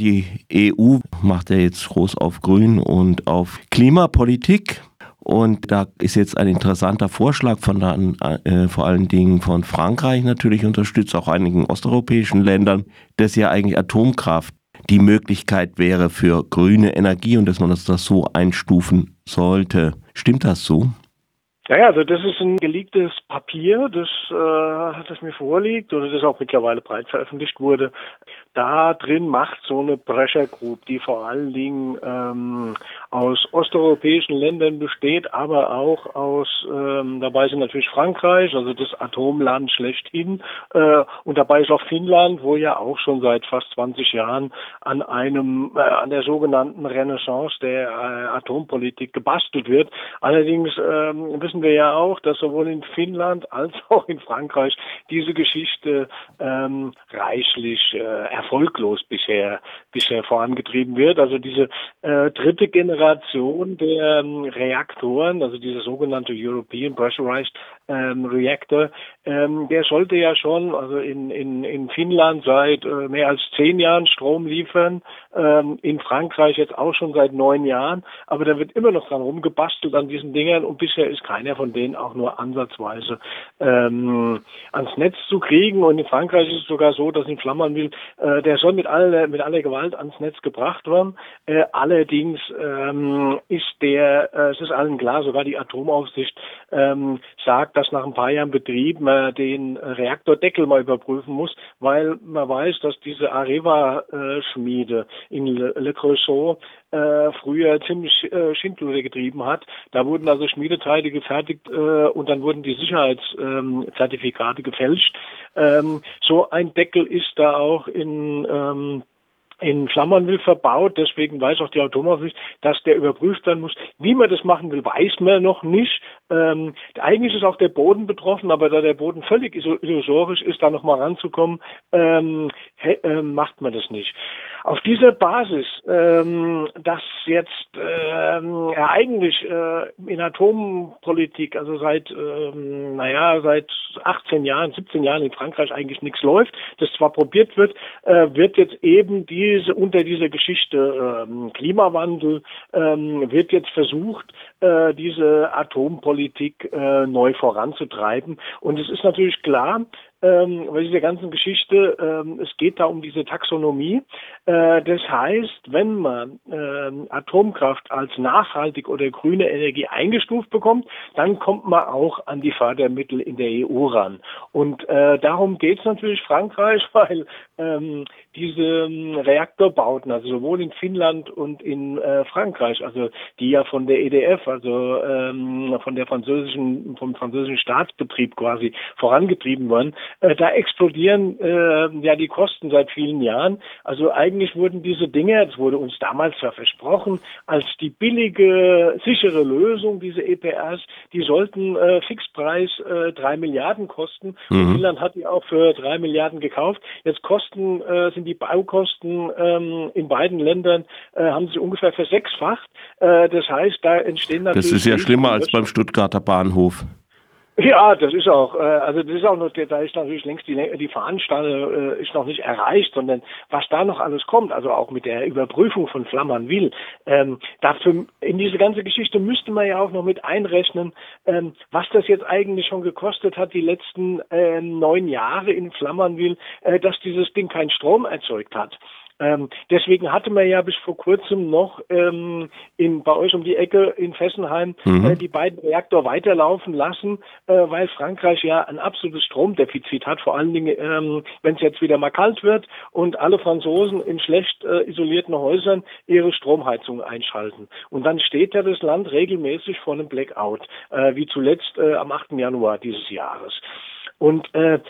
Die EU macht ja jetzt groß auf Grün und auf Klimapolitik. Und da ist jetzt ein interessanter Vorschlag von der, äh, vor allen Dingen von Frankreich natürlich unterstützt, auch einigen osteuropäischen Ländern, dass ja eigentlich Atomkraft die Möglichkeit wäre für grüne Energie und dass man das, das so einstufen sollte. Stimmt das so? Ja, also das ist ein geleaktes Papier, das, äh, das mir vorliegt oder das auch mittlerweile breit veröffentlicht wurde. Da drin macht so eine Pressure Group, die vor allen Dingen ähm, aus osteuropäischen Ländern besteht, aber auch aus, ähm, dabei sind natürlich Frankreich, also das Atomland schlechthin, äh, und dabei ist auch Finnland, wo ja auch schon seit fast 20 Jahren an einem, äh, an der sogenannten Renaissance der äh, Atompolitik gebastelt wird. Allerdings ähm, wissen wir ja auch, dass sowohl in Finnland als auch in Frankreich diese Geschichte ähm, reichlich äh, erfolglos bisher bisher vorangetrieben wird. Also diese äh, dritte Generation der ähm, Reaktoren, also dieser sogenannte European Pressurized ähm, Reactor, ähm, der sollte ja schon also in, in, in Finnland seit äh, mehr als zehn Jahren Strom liefern, ähm, in Frankreich jetzt auch schon seit neun Jahren, aber da wird immer noch dran rumgebastelt an diesen Dingern und bisher ist keiner von denen auch nur ansatzweise ähm, ans Netz zu kriegen. Und in Frankreich ist es sogar so, dass in Flammernwil, äh, der soll mit aller, mit aller Gewalt ans Netz gebracht werden. Äh, allerdings ähm, ist der, äh, es ist allen klar, sogar die Atomaufsicht ähm, sagt, dass nach ein paar Jahren Betrieb man den Reaktordeckel mal überprüfen muss, weil man weiß, dass diese Areva-Schmiede in Le, Creusot äh, früher ziemlich äh, Schindluder getrieben hat. Da wurden also Schmiedeteile gefertigt äh, und dann wurden die Sicherheitszertifikate gefälscht. Ähm, so ein Deckel ist da auch in ähm, in Flammernwil verbaut, deswegen weiß auch die Atomaufsicht, dass der überprüft werden muss. Wie man das machen will, weiß man noch nicht. Ähm, eigentlich ist auch der Boden betroffen, aber da der Boden völlig illusorisch ist, da nochmal ranzukommen, ähm, äh, macht man das nicht. Auf dieser Basis, ähm, dass jetzt ähm, eigentlich äh, in Atompolitik, also seit, ähm, naja, seit 18 Jahren, 17 Jahren in Frankreich eigentlich nichts läuft, das zwar probiert wird, äh, wird jetzt eben diese unter dieser Geschichte ähm, Klimawandel ähm, wird jetzt versucht, äh, diese Atompolitik äh, neu voranzutreiben. Und es ist natürlich klar, ähm, bei dieser ganzen Geschichte, ähm, es geht da um diese Taxonomie. Äh, das heißt, wenn man äh, Atomkraft als nachhaltig oder grüne Energie eingestuft bekommt, dann kommt man auch an die Fördermittel in der EU ran. Und äh, darum geht es natürlich Frankreich, weil ähm, diese ähm, Reaktorbauten, also sowohl in Finnland und in äh, Frankreich, also die ja von der EDF, also ähm, von der französischen, vom französischen Staatsbetrieb quasi vorangetrieben worden, äh, da explodieren äh, ja die Kosten seit vielen Jahren. Also eigentlich wurden diese Dinge, das wurde uns damals ja versprochen, als die billige, sichere Lösung, diese EPRs, die sollten äh, Fixpreis äh, drei Milliarden kosten. Mhm. Finnland hat die auch für drei Milliarden gekauft. Jetzt kosten äh, sind die Baukosten ähm, in beiden Ländern äh, haben sie ungefähr versechsfacht. Äh, das heißt, da entstehen natürlich. Das ist ja schlimmer als beim Stuttgarter Bahnhof. Ja, das ist auch, äh, also das ist auch noch, da ist natürlich längst die, die Veranstaltung äh, ist noch nicht erreicht, sondern was da noch alles kommt, also auch mit der Überprüfung von Flammernwil, ähm, dafür in diese ganze Geschichte müsste man ja auch noch mit einrechnen, ähm, was das jetzt eigentlich schon gekostet hat, die letzten äh, neun Jahre in Flammernwil, äh, dass dieses Ding keinen Strom erzeugt hat. Ähm, deswegen hatte man ja bis vor kurzem noch ähm, in, bei euch um die Ecke in Fessenheim mhm. äh, die beiden Reaktor weiterlaufen lassen, äh, weil Frankreich ja ein absolutes Stromdefizit hat, vor allen Dingen, ähm, wenn es jetzt wieder mal kalt wird und alle Franzosen in schlecht äh, isolierten Häusern ihre Stromheizung einschalten. Und dann steht ja das Land regelmäßig vor einem Blackout, äh, wie zuletzt äh, am 8. Januar dieses Jahres. Und äh,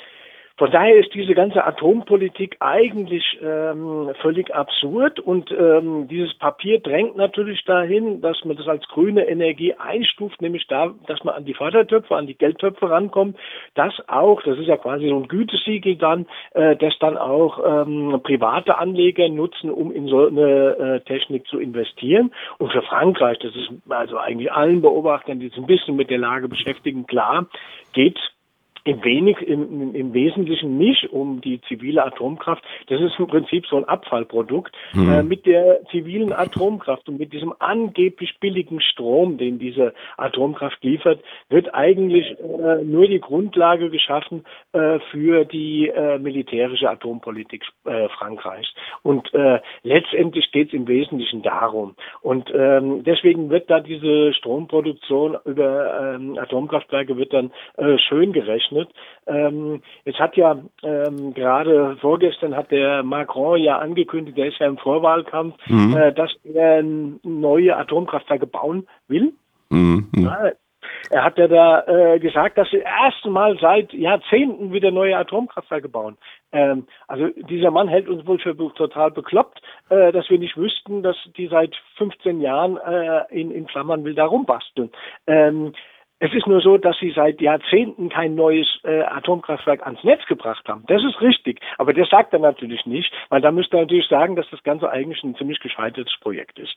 von daher ist diese ganze Atompolitik eigentlich ähm, völlig absurd und ähm, dieses Papier drängt natürlich dahin, dass man das als grüne Energie einstuft, nämlich da, dass man an die Fördertöpfe, an die Geldtöpfe rankommt, dass auch, das ist ja quasi so ein Gütesiegel dann, äh, das dann auch ähm, private Anleger nutzen, um in so eine äh, Technik zu investieren. Und für Frankreich, das ist also eigentlich allen Beobachtern, die sich ein bisschen mit der Lage beschäftigen, klar, geht im, wenig, im, im Wesentlichen nicht um die zivile Atomkraft. Das ist im Prinzip so ein Abfallprodukt. Mhm. Äh, mit der zivilen Atomkraft und mit diesem angeblich billigen Strom, den diese Atomkraft liefert, wird eigentlich äh, nur die Grundlage geschaffen äh, für die äh, militärische Atompolitik äh, Frankreichs. Und äh, letztendlich geht es im Wesentlichen darum. Und ähm, deswegen wird da diese Stromproduktion über ähm, Atomkraftwerke wird dann schön gerechnet gerechnet. Ähm, es hat ja ähm, gerade vorgestern hat der Macron ja angekündigt, der ist ja im Vorwahlkampf, mhm. äh, dass er neue Atomkraftwerke bauen will. Mhm. Ja, er hat ja da äh, gesagt, dass sie erst Mal seit Jahrzehnten wieder neue Atomkraftwerke bauen. Ähm, also dieser Mann hält uns wohl für total bekloppt, äh, dass wir nicht wüssten, dass die seit 15 Jahren äh, in, in Klammern will da rumbasteln. Ähm, es ist nur so, dass sie seit Jahrzehnten kein neues äh, Atomkraftwerk ans Netz gebracht haben. Das ist richtig. Aber das sagt er natürlich nicht, weil da müsste er natürlich sagen, dass das Ganze eigentlich ein ziemlich gescheitertes Projekt ist.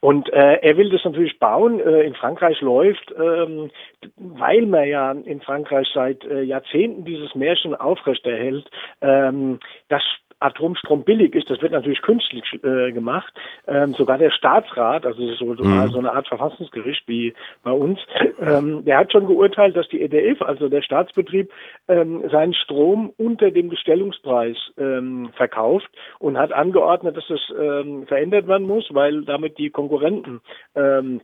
Und äh, er will das natürlich bauen. Äh, in Frankreich läuft, ähm, weil man ja in Frankreich seit äh, Jahrzehnten dieses Märchen aufrechterhält, ähm, dass Atomstrom billig ist, das wird natürlich künstlich äh, gemacht. Ähm, sogar der Staatsrat, also so, mhm. so eine Art Verfassungsgericht wie bei uns, ähm, der hat schon geurteilt, dass die EDF, also der Staatsbetrieb, ähm, seinen Strom unter dem Gestellungspreis ähm, verkauft und hat angeordnet, dass das ähm, verändert werden muss, weil damit die Konkurrenten ähm,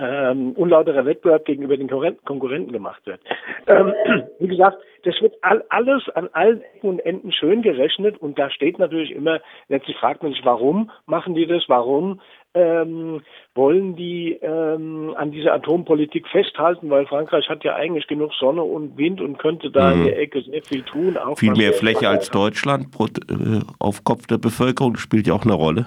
ähm, unlauterer Wettbewerb gegenüber den Konkurrenten gemacht wird. Ähm, wie gesagt, das wird all, alles an allen Ecken und Enden schön gerechnet und da steht natürlich immer, letztlich fragt man sich, warum machen die das, warum ähm, wollen die ähm, an dieser Atompolitik festhalten, weil Frankreich hat ja eigentlich genug Sonne und Wind und könnte da mhm. in der Ecke sehr viel tun. Viel mehr Fläche als Deutschland äh, auf Kopf der Bevölkerung spielt ja auch eine Rolle.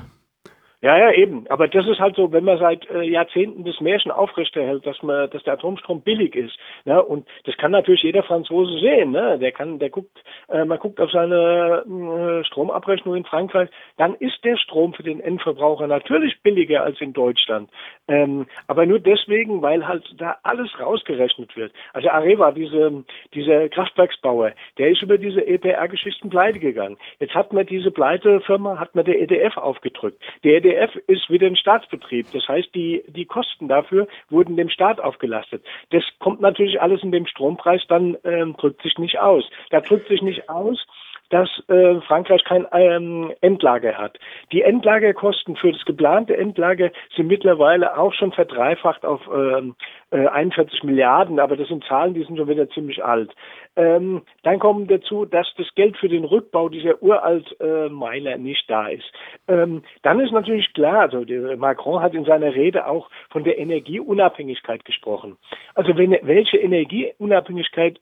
Ja, ja, eben. Aber das ist halt so, wenn man seit äh, Jahrzehnten das Märchen aufrechterhält, dass man, dass der Atomstrom billig ist. Ne? Und das kann natürlich jeder Franzose sehen. Ne? Der kann, der guckt, äh, man guckt auf seine äh, Stromabrechnung in Frankreich, dann ist der Strom für den Endverbraucher natürlich billiger als in Deutschland. Ähm, aber nur deswegen, weil halt da alles rausgerechnet wird. Also Areva, diese, dieser Kraftwerksbauer, der ist über diese EPR-Geschichten pleite gegangen. Jetzt hat man diese Pleitefirma, hat man der EDF aufgedrückt. Der EDF ZDF ist wieder ein Staatsbetrieb. Das heißt, die, die Kosten dafür wurden dem Staat aufgelastet. Das kommt natürlich alles in dem Strompreis, dann ähm, drückt sich nicht aus. Da drückt sich nicht aus, dass äh, Frankreich kein ähm, Endlager hat. Die Endlagerkosten für das geplante Endlager sind mittlerweile auch schon verdreifacht auf ähm, äh, 41 Milliarden, aber das sind Zahlen, die sind schon wieder ziemlich alt. Ähm, dann kommen dazu, dass das Geld für den Rückbau dieser uralt äh, Meiler nicht da ist. Ähm, dann ist natürlich klar, also Macron hat in seiner Rede auch von der Energieunabhängigkeit gesprochen. Also wenn, welche Energieunabhängigkeit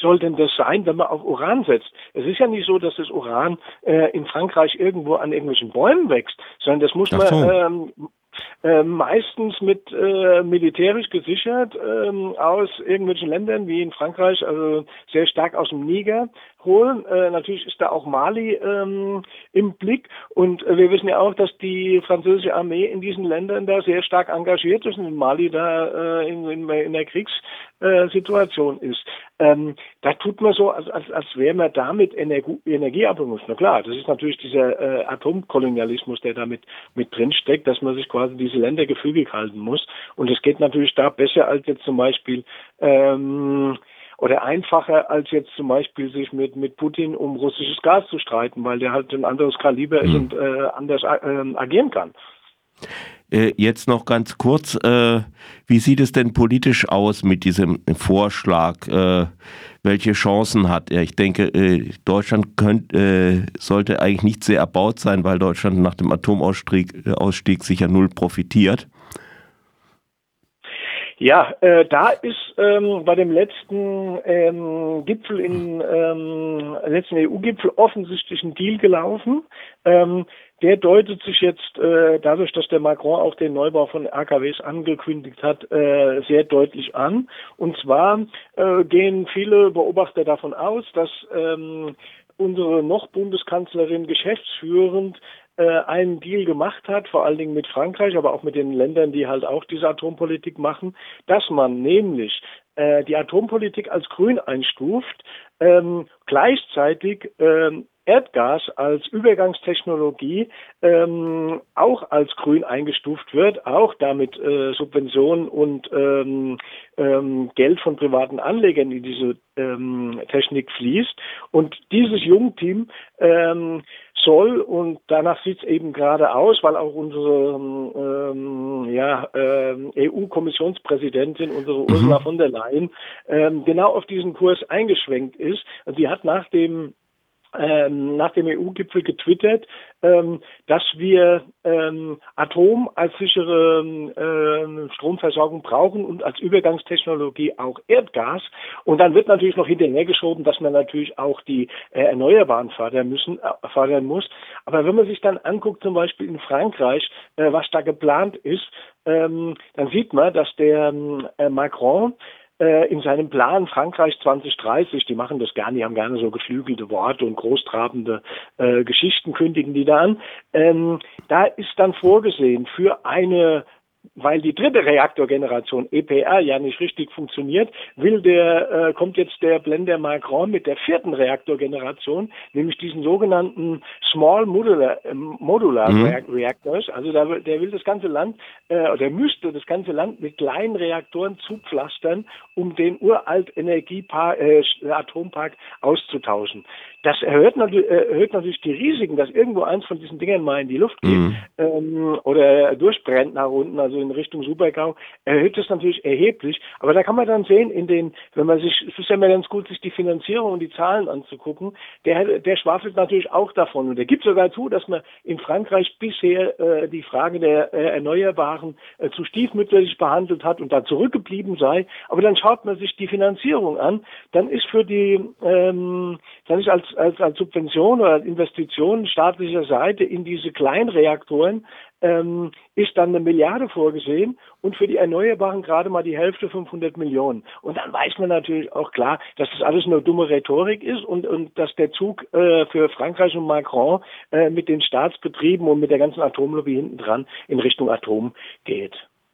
soll denn das sein, wenn man auf Uran setzt? Es ist ja nicht so, dass das Uran äh, in Frankreich irgendwo an irgendwelchen Bäumen wächst, sondern das muss man ähm, äh, meistens mit äh, militärisch gesichert ähm, aus irgendwelchen Ländern wie in Frankreich, also sehr stark aus dem Niger holen. Äh, natürlich ist da auch Mali ähm, im Blick und äh, wir wissen ja auch, dass die französische Armee in diesen Ländern da sehr stark engagiert ist und in Mali da äh, in, in, in der Kriegssituation ist. Ähm, da tut man so, als, als, als wäre man damit Energie, Energieabhängig. Na klar, das ist natürlich dieser äh, Atomkolonialismus, der damit mit drin steckt, dass man sich quasi diese Länder gefügig halten muss. Und es geht natürlich da besser als jetzt zum Beispiel ähm, oder einfacher als jetzt zum Beispiel sich mit, mit Putin um russisches Gas zu streiten, weil der halt ein anderes Kaliber ist mhm. und äh, anders äh, agieren kann. Äh, jetzt noch ganz kurz, äh, wie sieht es denn politisch aus mit diesem Vorschlag? Äh, welche Chancen hat er? Ich denke, Deutschland könnt, äh, sollte eigentlich nicht sehr erbaut sein, weil Deutschland nach dem Atomausstieg Ausstieg sicher null profitiert. Ja, äh, da ist ähm, bei dem letzten ähm, Gipfel in ähm, letzten EU-Gipfel offensichtlich ein Deal gelaufen. Ähm, der deutet sich jetzt äh, dadurch, dass der Macron auch den Neubau von AKWs angekündigt hat, äh, sehr deutlich an. Und zwar äh, gehen viele Beobachter davon aus, dass ähm, unsere noch Bundeskanzlerin geschäftsführend äh, einen Deal gemacht hat, vor allen Dingen mit Frankreich, aber auch mit den Ländern, die halt auch diese Atompolitik machen, dass man nämlich äh, die Atompolitik als grün einstuft, ähm, gleichzeitig ähm, Erdgas als Übergangstechnologie ähm, auch als grün eingestuft wird, auch damit äh, Subventionen und ähm, ähm, Geld von privaten Anlegern in diese ähm, Technik fließt. Und dieses Jungteam ähm, soll, und danach sieht es eben gerade aus, weil auch unsere ähm, ja, ähm, EU-Kommissionspräsidentin, unsere mhm. Ursula von der Leyen, ähm, genau auf diesen Kurs eingeschwenkt ist. Sie hat nach dem ähm, nach dem EU-Gipfel getwittert, ähm, dass wir ähm, Atom als sichere ähm, Stromversorgung brauchen und als Übergangstechnologie auch Erdgas. Und dann wird natürlich noch hinterhergeschoben, dass man natürlich auch die äh, Erneuerbaren fördern müssen, äh, fördern muss. Aber wenn man sich dann anguckt, zum Beispiel in Frankreich, äh, was da geplant ist, ähm, dann sieht man, dass der äh, Macron in seinem Plan Frankreich 2030, die machen das gerne, die haben gerne so geflügelte Worte und großtrabende äh, Geschichten, kündigen die da an. Ähm, da ist dann vorgesehen für eine weil die dritte Reaktorgeneration EPR ja nicht richtig funktioniert, will der äh, kommt jetzt der Blender Macron mit der vierten Reaktorgeneration, nämlich diesen sogenannten Small Modular, äh, Modular mhm. Reactors. Also da, der will das ganze Land äh, oder müsste das ganze Land mit kleinen Reaktoren zupflastern, um den uralt Energiepark äh, Atompark auszutauschen. Das erhöht, natürlich, erhöht natürlich die Risiken, dass irgendwo eins von diesen Dingen mal in die Luft geht mhm. ähm, oder durchbrennt nach unten, also in Richtung Supergau, erhöht das natürlich erheblich. Aber da kann man dann sehen, in den, wenn man sich, es ist ja immer ganz gut, sich die Finanzierung und die Zahlen anzugucken, der, der schwafelt natürlich auch davon. Und der gibt sogar zu, dass man in Frankreich bisher äh, die Frage der äh, Erneuerbaren äh, zu stiefmütterlich behandelt hat und da zurückgeblieben sei. Aber dann schaut man sich die Finanzierung an, dann ist für die, ähm, dann ist als als, als Subvention oder Investition staatlicher Seite in diese Kleinreaktoren ähm, ist dann eine Milliarde vorgesehen und für die Erneuerbaren gerade mal die Hälfte 500 Millionen. Und dann weiß man natürlich auch klar, dass das alles nur dumme Rhetorik ist und, und dass der Zug äh, für Frankreich und Macron äh, mit den Staatsbetrieben und mit der ganzen Atomlobby hinten dran in Richtung Atom geht.